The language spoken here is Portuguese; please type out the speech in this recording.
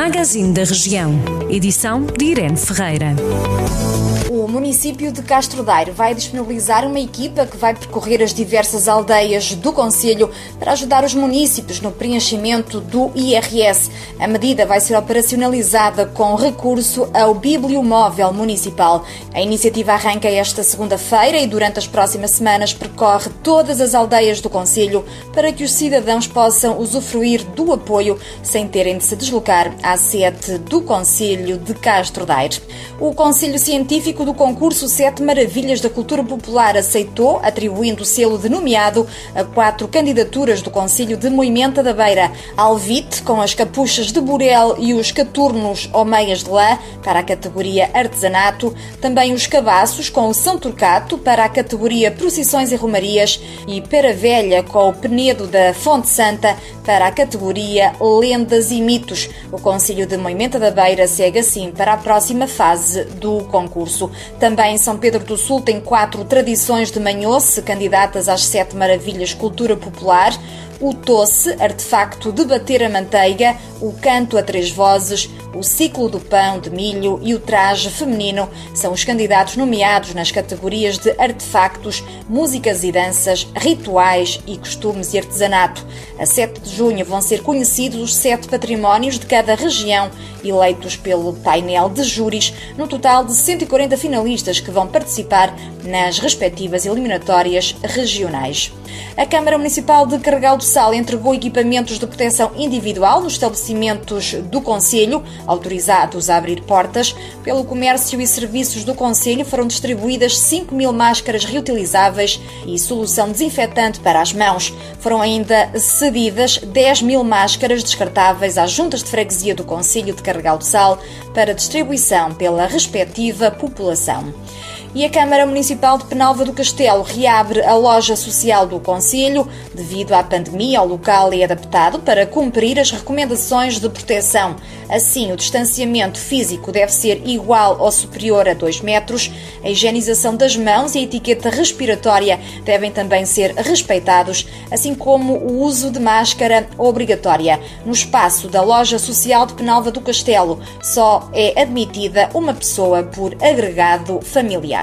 Magazine da Região. Edição de Irene Ferreira. O município de Castro Daire vai disponibilizar uma equipa que vai percorrer as diversas aldeias do Conselho para ajudar os municípios no preenchimento do IRS. A medida vai ser operacionalizada com recurso ao Bibliomóvel Municipal. A iniciativa arranca esta segunda-feira e durante as próximas semanas percorre todas as aldeias do Conselho para que os cidadãos possam usufruir do apoio sem terem de se deslocar à sede do Conselho de Castro Daire. O Conselho Científico do concurso Sete Maravilhas da Cultura Popular aceitou, atribuindo o selo de nomeado a quatro candidaturas do Conselho de Moimenta da Beira. Alvite, com as capuchas de burel e os caturnos ou meias de lã, para a categoria Artesanato. Também os cabaços, com o São Turcato, para a categoria Procissões e Romarias. E Pera Velha, com o Penedo da Fonte Santa, para a categoria Lendas e Mitos. O Conselho de Moimenta da Beira segue assim para a próxima fase do concurso. Também São Pedro do Sul tem quatro tradições de manhoce, candidatas às sete maravilhas cultura popular o tosse, artefacto de bater a manteiga, o canto a três vozes, o ciclo do pão de milho e o traje feminino são os candidatos nomeados nas categorias de artefactos, músicas e danças, rituais e costumes e artesanato. A 7 de junho vão ser conhecidos os sete patrimónios de cada região, eleitos pelo painel de júris, no total de 140 finalistas que vão participar nas respectivas eliminatórias regionais. A Câmara Municipal de Carregal do Sal entregou equipamentos de proteção individual nos estabelecimentos do Conselho, autorizados a abrir portas. Pelo comércio e serviços do Conselho foram distribuídas 5 mil máscaras reutilizáveis e solução desinfetante para as mãos. Foram ainda cedidas 10 mil máscaras descartáveis às juntas de freguesia do Conselho de Carregal do Sal para distribuição pela respectiva população e a Câmara Municipal de Penalva do Castelo reabre a loja social do Conselho. Devido à pandemia, o local é adaptado para cumprir as recomendações de proteção. Assim, o distanciamento físico deve ser igual ou superior a 2 metros. A higienização das mãos e a etiqueta respiratória devem também ser respeitados, assim como o uso de máscara obrigatória. No espaço da loja social de Penalva do Castelo, só é admitida uma pessoa por agregado familiar.